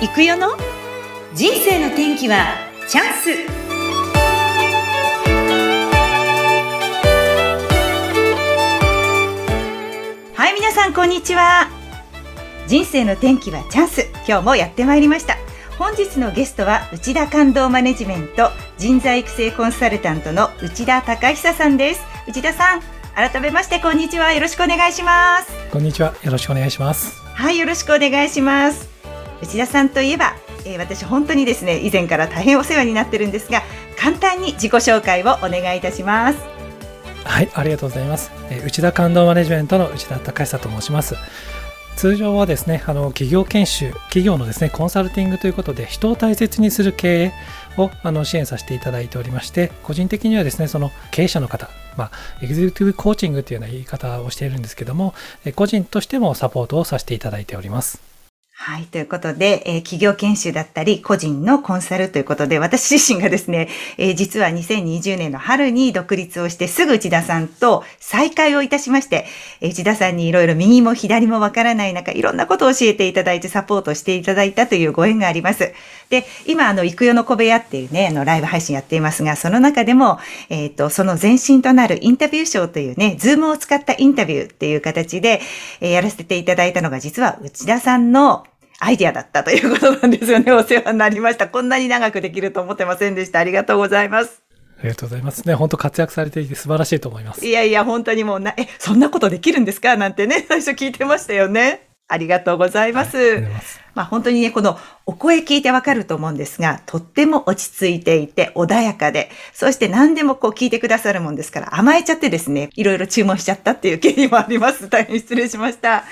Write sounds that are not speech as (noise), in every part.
行くよの？人生の天気はチャンス。はい皆さんこんにちは。人生の天気はチャンス。今日もやってまいりました。本日のゲストは内田感動マネジメント人材育成コンサルタントの内田隆久さんです。内田さん改めましてこんにちは。よろしくお願いします。こんにちは。よろしくお願いします。はいよろしくお願いします内田さんといえば、えー、私本当にですね以前から大変お世話になってるんですが簡単に自己紹介をお願いいたします。はいありがとうございます、えー、内田感動マネジメントの内田隆久と申します。通常はですねあの企業研修企業のですねコンサルティングということで人を大切にする経営をあの支援させていただいておりまして個人的にはですねその経営者の方まあ、エグゼクティブコーチングというような言い方をしているんですけども、個人としてもサポートをさせていただいております。はい。ということで、えー、企業研修だったり、個人のコンサルということで、私自身がですね、えー、実は2020年の春に独立をして、すぐ内田さんと再会をいたしまして、えー、内田さんにいろいろ右も左もわからない中、いろんなことを教えていただいて、サポートしていただいたというご縁があります。で、今、あの、行くよの小部屋っていうね、あの、ライブ配信やっていますが、その中でも、えっ、と、その前身となるインタビューショーというね、ズームを使ったインタビューっていう形で、えやらせていただいたのが、実は内田さんのアイディアだったということなんですよね。(laughs) お世話になりました。こんなに長くできると思ってませんでした。ありがとうございます。ありがとうございますね。本当活躍されていて素晴らしいと思います。いやいや、本当にもうな、え、そんなことできるんですか？なんてね、最初聞いてましたよね。ありがとうございます。はい、ますまあ本当にね、このお声聞いてわかると思うんですが、とっても落ち着いていて穏やかで、そして何でもこう聞いてくださるもんですから甘えちゃってですね、いろいろ注文しちゃったっていう経緯もあります。(laughs) 大変失礼しました。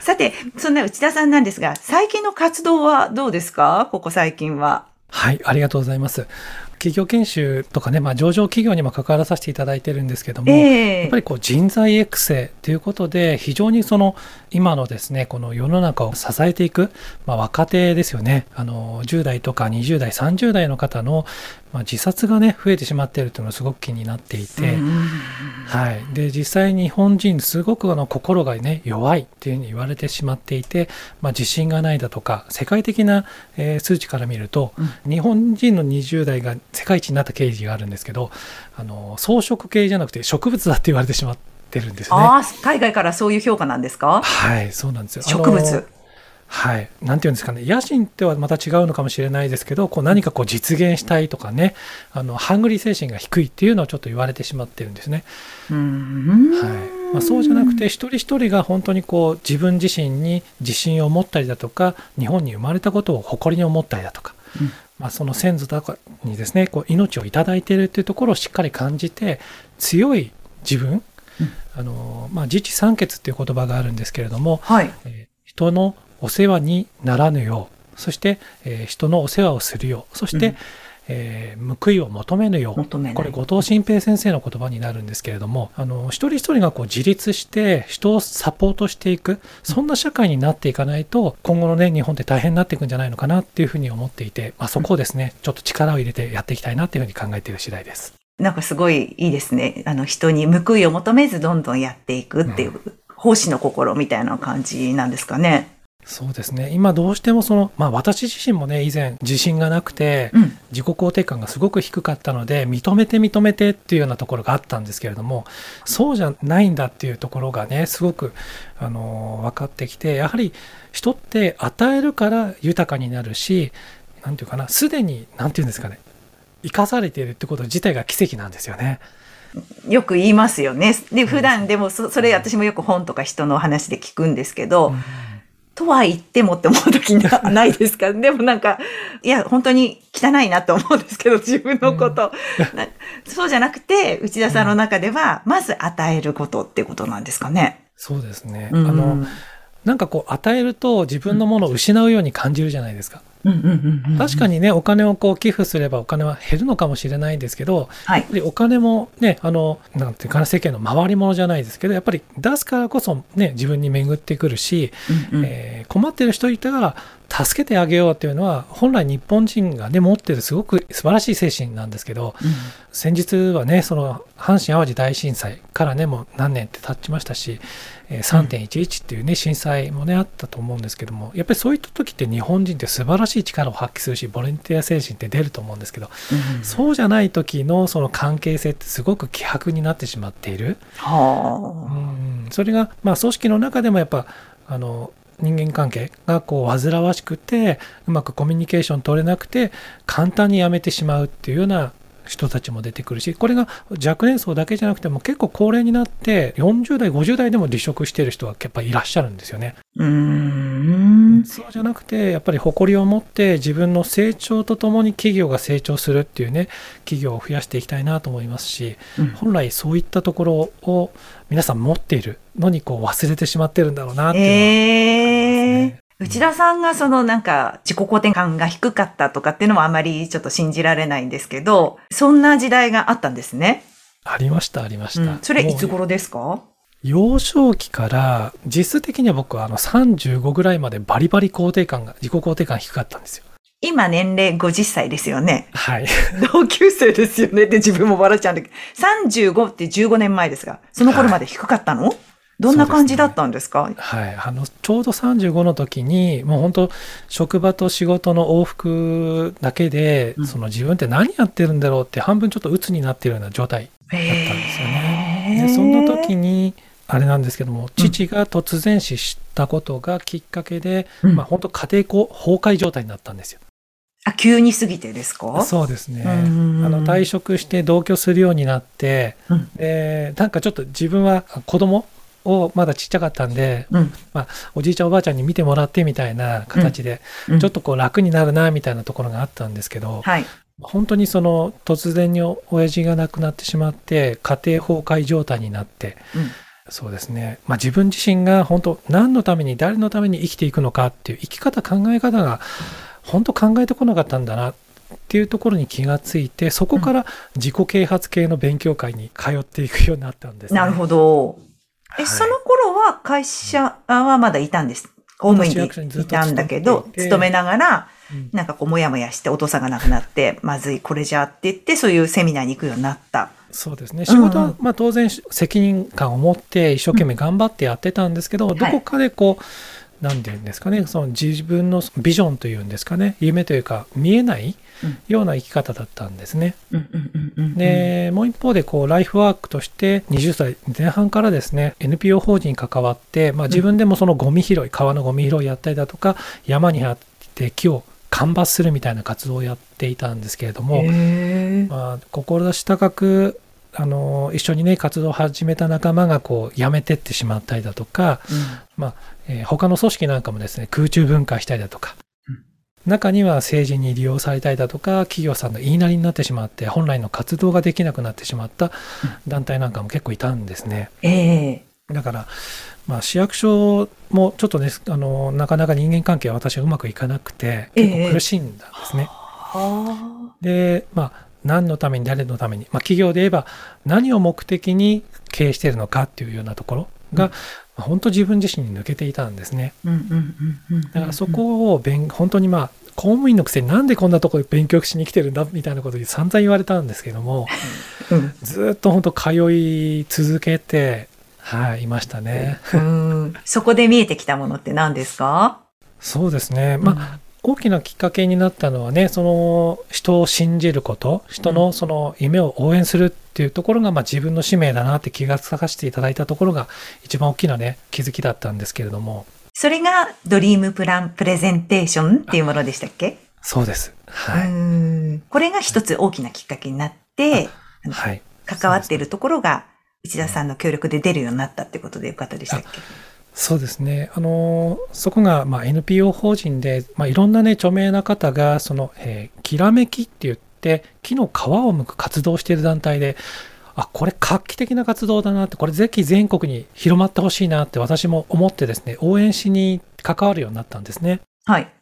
さて、そんな内田さんなんですが、最近の活動はどうですか？ここ最近は。はい、ありがとうございます。企業研修とかね、まあ、上場企業にも関わらさせていただいてるんですけども、えー、やっぱりこう人材育成ということで非常にその今のですねこの世の中を支えていく、まあ、若手ですよね。あの10代とか20代30代の方の、まあ、自殺がね増えてしまっているというのがすごく気になっていて、はい、で実際日本人すごくあの心がね弱いっていうふうに言われてしまっていて、まあ、自信がないだとか世界的な、えー、数値から見ると、うん、日本人の20代が世界一になった経緯があるんですけどあの草食系じゃなくて植物だって言われてしまってるんですね。あ海外からそういう評価なんですか？はいそうなんですよ。植物。はい、なんていうんですかね。野心ってはまた違うのかもしれないですけどこう何かこう実現したいとかね。あのハングリー精神が低いっていうのをちょっと言われてしまってるんですね。はい。まあ、そうじゃなくて一人一人が本当にこう自分自身に自信を持ったりだとか日本に生まれたことを誇りに思ったりだとか、うん、まあ、その先祖とかにですねこう命を頂いているというところをしっかり感じて強い自分、うん、あのまあ、自治三欠っていう言葉があるんですけれども、はい。えー、人のお世話にならぬようそして、えー、人のお世話をするようそして、うん、えー、報いを求めぬようこれ後藤新平先生の言葉になるんですけれどもあの一人一人がこう自立して人をサポートしていくそんな社会になっていかないと今後のね日本って大変になっていくんじゃないのかなっていうふうに思っていて、まあ、そこをですね、ちょっと力を入れてやっていきたいなっていうふうに考えている次第です。なんかすごいいいですね。あの人に報いを求めずどんどんやっていくっていう、奉仕の心みたいな感じなんですかね。そうですね今どうしてもその、まあ、私自身もね以前自信がなくて、うん、自己肯定感がすごく低かったので認めて認めてっていうようなところがあったんですけれどもそうじゃないんだっていうところがねすごく、あの分かってきてやはり人って与えるから豊かになるし何て言うかなすでに何て言うんですかね生かされているってこと自体が奇跡なんですよね。よく言いますよね。で普段でもそれ私もよく本とか人の話で聞くんですけど、うんとは言ってもって思う時は (laughs) ないですか？でもなんか、いや、本当に汚いなと思うんですけど、自分のこと。うん、そうじゃなくて、内田さんの中では、まず与えることってことなんですかね？そうですね。うん、あの、なんかこう、与えると自分のものを失うように感じるじゃないですか。確かにね、お金をこう寄付すればお金は減るのかもしれないんですけど、はい、お金もね、あの、なんていうかな、世間の回り物じゃないですけど、やっぱり出すからこそね、自分に巡ってくるし、うんうん、えー、困ってる人いたら助けてあげようっていうのは本来日本人がね持ってるすごく素晴らしい精神なんですけど、うん、先日はねその阪神・淡路大震災からねもう何年って経ちましたし3.11っていうね震災もねあったと思うんですけどもやっぱりそういった時って日本人って素晴らしい力を発揮するしボランティア精神って出ると思うんですけど、うん、そうじゃない時のその関係性ってすごく希薄になってしまっている。はあ、うん。それがまあ組織の中でもやっぱあの人間関係がこう煩わしくてうまくコミュニケーション取れなくて簡単にやめてしまうっていうような人たちも出てくるしこれが若年層だけじゃなくても結構高齢になって40代50代でも離職してる人はやっぱいらっしゃるんですよね。うんそうじゃなくてやっぱり誇りを持って自分の成長とともに企業が成長するっていうね企業を増やしていきたいなと思いますし、うん、本来そういったところを皆さん持っているのにこう忘れてしまってるんだろうなっていうのは、ね、えー。内田さんがそのなんか自己肯定感が低かったとかっていうのもあまりちょっと信じられないんですけど、そんな時代があったんですね。ありました、ありました。うん、それいつ頃ですか？幼少期から実質的には僕はあの35ぐらいまでバリバリ肯定感が、自己肯定感低かったんですよ。今年齢50歳ですよね。はい。(laughs) 同級生ですよねって自分も笑っちゃうんだけど、35って15年前ですが、その頃まで低かったの、はいどんな感じだったんですか、ね、はい。あの、ちょうど35の時に、もう本当職場と仕事の往復だけで、うん、その自分って何やってるんだろうって半分ちょっと鬱になってるような状態だったんですよね。で、そんな時に、あれなんですけども、父が突然死したことがきっかけで、うん、まあ本当家庭崩壊状態になったんですよ。あ、急に過ぎてですか？そうですね。あの、退職して同居するようになって、うん、で、なんかちょっと自分は子供をまだちっちゃかったんで、うん、まあ、おじいちゃんおばあちゃんに見てもらってみたいな形で、うん、ちょっとこう楽になるなみたいなところがあったんですけど、はい、本当にその突然に親父が亡くなってしまって家庭崩壊状態になって、うん、そうですね、まあ、自分自身が本当何のために誰のために生きていくのかっていう生き方考え方が本当考えてこなかったんだなっていうところに気がついてそこから自己啓発系の勉強会に通っていくようになったんです、ね、なるほど。え、はい、その頃は会社はまだいたんです？公務員でいたんだけど、勤めながら、なんかこう、もやもやしてお父さんが亡くなって、まずい、これじゃって言って、そういうセミナーに行くようになった。そうですね。仕事は、まあ当然責任感を持って一生懸命頑張ってやってたんですけど、どこかでこう、何て言うんですかねその自分のビジョンというんですかね夢というか見えないような生き方だったんですね。でもう一方でこうライフワークとして20歳前半からですね NPO 法人に関わって、まあ、自分でもそのゴミ拾い川のゴミ拾いやったりだとか山に入って木を間伐するみたいな活動をやっていたんですけれども、まあ、志高くあの一緒にね活動を始めた仲間がこう辞めてってしまったりだとか、うん、まあえー、他の組織なんかもですね空中分解したりだとか、うん、中には政治に利用されたりだとか企業さんの言いなりになってしまって本来の活動ができなくなってしまった団体なんかも結構いたんですね。うん、え。ー、だからまあ、市役所もちょっとねあのなかなか人間関係は私はうまくいかなくて結構苦しんだんですね。えー、でまあ何のために誰のために、まあ、企業で言えば何を目的に経営しているのかっていうようなところが、うん、本当自分自身に抜けていたんですね。だからそこを勉本当にまあ公務員のくせになんでこんなところで勉強しに来てるんだみたいなことに散々言われたんですけども、うん、ずっと本当通い続けて、はい、いましたね。そこで見えてきたものって何ですか？そうですね。まあ、大きなきっかけになったのはね、その人を信じること、人のその夢を応援するっていうところが、まあ自分の使命だなって気がつかせていただいたところが一番大きなね、気づきだったんですけれども。それがドリームプランプレゼンテーションっていうものでしたっけ？そうです。はい。これが一つ大きなきっかけになって、はい。関わっているところが内田さんの協力で出るようになったってことでよかったでしたっけ？そうですね。あの、そこが、まあ、NPO 法人で、まあ、いろんなね、著名な方が、その、えー、きらめきって言って、木の皮を剥く活動している団体で、あ、これ画期的な活動だなって、これぜひ全国に広まってほしいなって私も思ってですね、応援しに関わるようになったんですね。はい。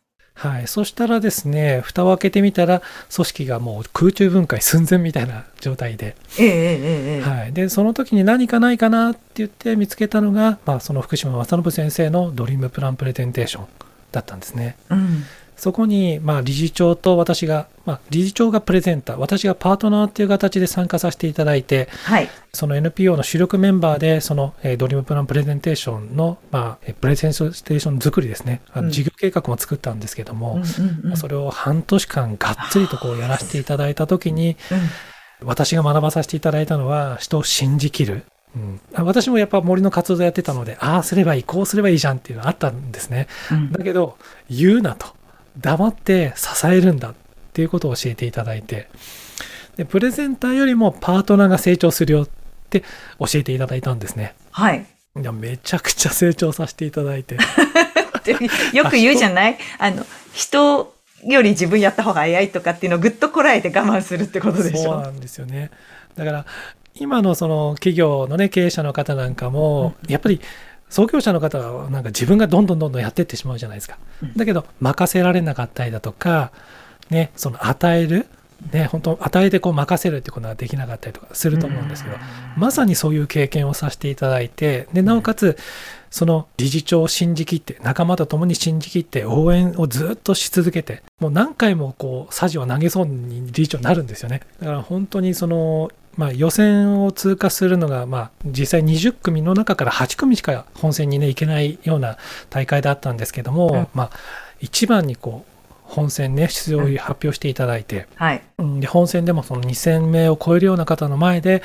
はい。そしたらですね、蓋を開けてみたら、組織がもう空中分解寸前みたいな (laughs) 状態で。ええええはい。で、その時に何かないかなって言って見つけたのが、まあ、その福島正伸先生のドリームプランプレゼンテーションだったんですね。うんそこに、まあ、理事長と私が、まあ、理事長がプレゼンター、私がパートナーっていう形で参加させていただいて、はい、その NPO の主力メンバーで、その、えー、ドリームプランプレゼンテーションの、まあ、プレゼンテーション作りですね、あの事業計画も作ったんですけども、うんそれを半年間がっつりとこうやらせていただいたときに、うん、私が学ばさせていただいたのは、人を信じきる。うん、私もやっぱ森の活動やってたので、ああすればいい、こうすればいいじゃんっていうのがあったんですね。うん、だけど、言うなと。黙って支えるんだっていうことを教えていただいてでプレゼンターよりもパートナーが成長するよって教えていただいたんですね。はい。いやめちゃくちゃ成長させていただいて。(laughs) よく言うじゃない？あの人より自分やった方が早いとかっていうのをぐっとこらえて我慢するってことでしょ？そうなんですよね。だから今のその企業のね経営者の方なんかも、やっぱり創業者の方はなんか自分がどんどんどんどんやっていってしまうじゃないですか。だけど任せられなかったりだとか、ね、その与える、ね、本当与えてこう任せるってことができなかったりとかすると思うんですけど、まさにそういう経験をさせていただいて、で、なおかつ、その理事長を信じきって、仲間と共に信じきって応援をずっとし続けて、もう何回もこう、さじを投げそうに理事長になるんですよね。だから本当にその、まあ、予選を通過するのが、まあ、実際20組の中から8組しか本戦にね、行けないような大会だったんですけども、うん、まあ、一番にこう、本戦ね、出場を発表していただいて、うん、はい、で本戦でもその2000名を超えるような方の前で、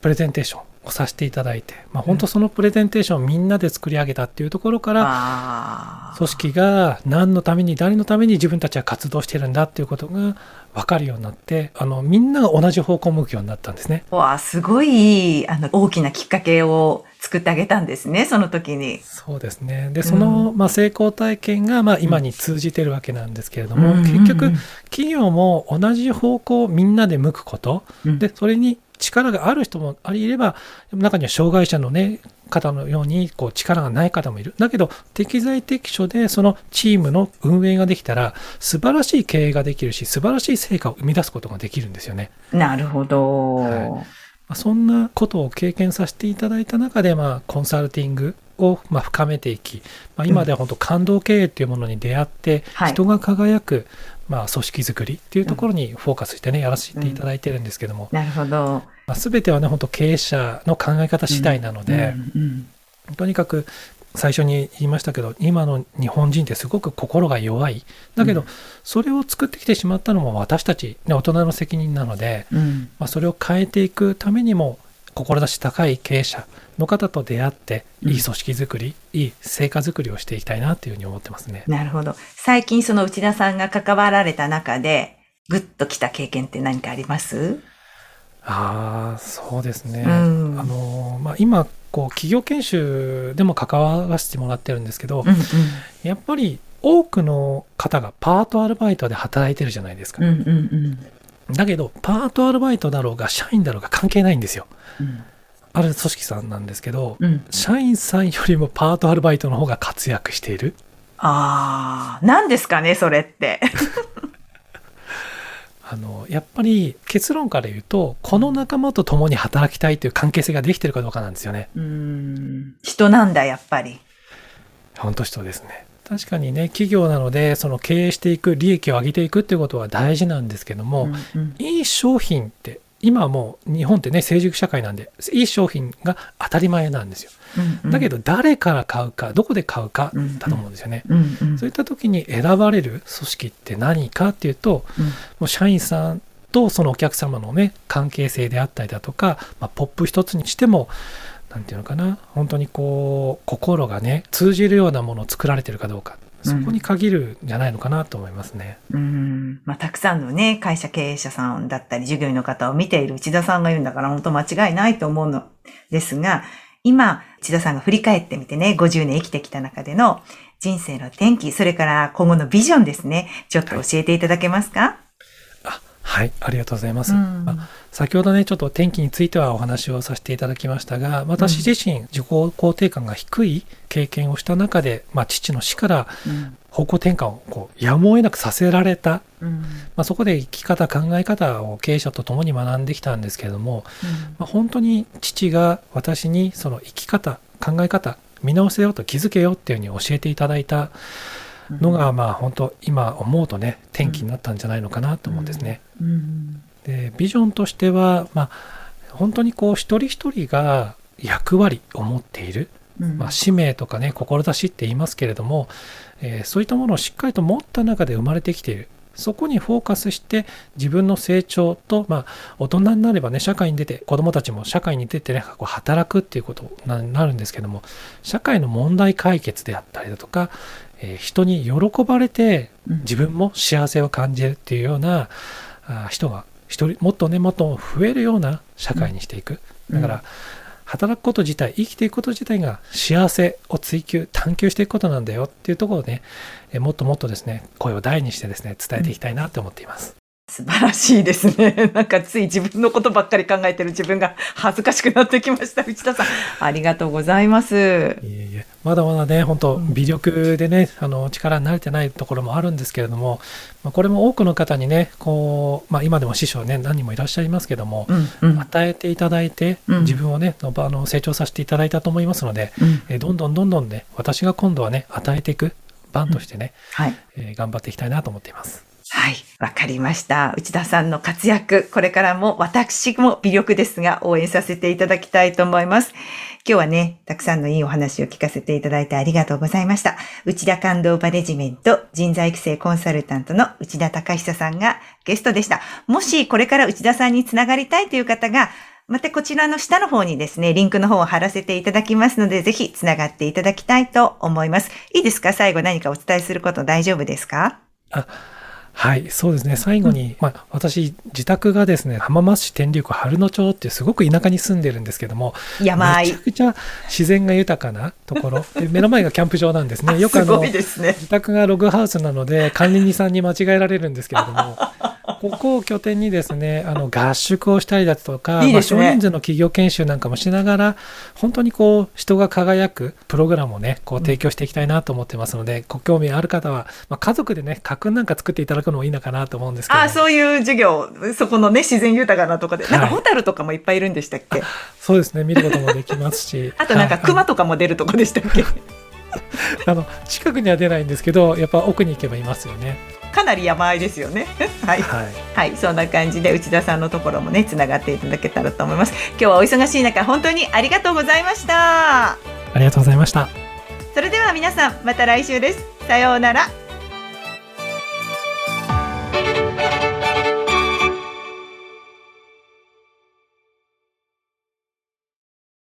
プレゼンテーションをさせていただいて、まあ、本当そのプレゼンテーションをみんなで作り上げたっていうところから、組織が何のために、誰のために自分たちは活動してるんだっていうことが分かるようになって、あの、みんなが同じ方向を向くようになったんですね。わあ、すごい、あの、大きなきっかけを作ってあげたんですね、その時に。そうですね。で、その、うん、まあ、成功体験が、まあ、今に通じてるわけなんですけれども、うん、結局、企業も同じ方向をみんなで向くこと、うん、で、それに力がある人もありれば、中には障害者のね、方のようにこう力がない方もいる。だけど、適材適所でそのチームの運営ができたら、素晴らしい経営ができるし、素晴らしい成果を生み出すことができるんですよね。なるほど。はいそんなことを経験させていただいた中で、まあ、コンサルティングをま深めていき、まあ、今では本当感動経営っていうものに出会って、人が輝く、まあ、組織づくりっていうところにフォーカスしてね、やらせていただいてるんですけども、なるほど、まあ、全てはね本当経営者の考え方次第なので、とにかく最初に言いましたけど今の日本人ってすごく心が弱い。だけど、それを作ってきてしまったのも私たち、ね、大人の責任なので、まあ、それを変えていくためにも志高い経営者の方と出会って、いい組織づくり、いい成果づくりをしていきたいなというふうに思ってますね。なるほど。最近その内田さんが関わられた中で、ぐっときた経験って何かあります？ああ、そうですね。うん、あの、まあ、今、こう、企業研修でも関わらせてもらってるんですけど、うんうん、やっぱり多くの方がパートアルバイトで働いてるじゃないですか。うんうんうんだけど、パートアルバイトだろうが、社員だろうが関係ないんですよ。うん、ある組織さんなんですけど、うん、社員さんよりもパートアルバイトの方が活躍している。ああ、何ですかね、それって。(laughs) あのやっぱり結論から言うとこの仲間と共に働きたいという関係性ができてるかどうかなんですよね。うん人なんだやっぱり。本当人ですね。確かにね企業なのでその経営していく利益を上げていくっていうことは大事なんですけども、うんうん、いい商品って今もう日本ってね成熟社会なんでいい商品が当たり前なんですよ。うんうん、だけど誰から買うかどこで買うかだと思うんですよね。うんうん、そういった時に選ばれる組織って何かっていうと、うん、もう社員さんとそのお客様のね関係性であったりだとか、まあ、ポップ一つにしても何て言うのかな？本当にこう心がね通じるようなものを作られてるかどうかそこに限るんじゃないのかなと思いますね。うん。まあ、たくさんのね、会社経営者さんだったり、従業員の方を見ている内田さんが言うんだから、本当間違いないと思うのですが、今、内田さんが振り返ってみてね、50年生きてきた中での人生の転機、それから今後のビジョンですね、ちょっと教えていただけますか、はいはい、ありがとうございます。うん、先ほどね、ちょっと天気についてはお話をさせていただきましたが、私自身、自己肯定感が低い経験をした中で、まあ、父の死から方向転換をこうやむを得なくさせられた、うん、まあ、そこで生き方、考え方を経営者と共に学んできたんですけれども、うん、まあ、本当に父が私にその生き方、考え方、見直せよと気づけよっていうふうに教えていただいたのが、まあ本当今思うとね転機になったんじゃないのかなと思うんですね。でビジョンとしては、まあ、本当にこう一人一人が役割を持っている、まあ、使命とかね志って言いますけれども、えー、そういったものをしっかりと持った中で生まれてきている。そこにフォーカスして自分の成長と、まあ、大人になればね社会に出て子どもたちも社会に出てねこう働くっていうことになるんですけども社会の問題解決であったりだとか、えー、人に喜ばれて自分も幸せを感じるっていうような、あ人が一人もっとねもっと増えるような社会にしていく。だから、働くこと自体生きていくこと自体が幸せを追求探求していくことなんだよっていうところをねもっともっとですね声を大にしてですね伝えていきたいなと思っています。素晴らしいですね。(laughs) なんかつい自分のことばっかり考えてる自分が恥ずかしくなってきました。(laughs) 内田さん、ありがとうございます。いえいえ、まだまだね、本当微力でね、あの力に慣れてないところもあるんですけれども、まあ、これも多くの方にね、こう、まあ、今でも師匠ね、何人もいらっしゃいますけども、うんうん、与えていただいて、自分をね、あの成長させていただいたと思いますので、うん、えどんどんどんどんね、私が今度はね、与えていく番としてね、うん、はいえー、頑張っていきたいなと思っています。はい。わかりました。内田さんの活躍、これからも私も微力ですが応援させていただきたいと思います。今日はね、たくさんのいいお話を聞かせていただいてありがとうございました。内田感動バレジメント人材育成コンサルタントの内田隆久さんがゲストでした。もしこれから内田さんにつながりたいという方が、またこちらの下の方にですね、リンクの方を貼らせていただきますので、ぜひつながっていただきたいと思います。いいですか？最後何かお伝えすること大丈夫ですか？あはい、そうですね。最後に、まあ、私、自宅がですね、浜松市天竜区春野町っていうすごく田舎に住んでるんですけども、山めちゃくちゃ自然が豊かなところ、(laughs) で目の前がキャンプ場なんですね。よくあの、ね、自宅がログハウスなので、管理人さんに間違えられるんですけれども、ここを拠点にですね、あの合宿をしたりだとか、いいね、まあ、少人数の企業研修なんかもしながら、本当にこう、人が輝くプログラムをね、こう提供していきたいなと思ってますので、うん、ご興味ある方は、まあ、家族でね、家訓なんか作っていただくのもいいのかなと思うんですけど、あ、そういう授業、そこのね、自然豊かなとこで、なんかホタルとかもいっぱいいるんでしたっけ、はい、そうですね、見ることもできますし。(laughs) あとなんか熊とかも出るとこでしたっけ、(laughs) あの近くには出ないんですけどやっぱ奥に行けばいますよねかなり山あいですよね。(laughs) はい、はい、はい、そんな感じで内田さんのところもねつながっていただけたらと思います。今日はお忙しい中本当にありがとうございました。ありがとうございました。それでは皆さんまた来週です。さようなら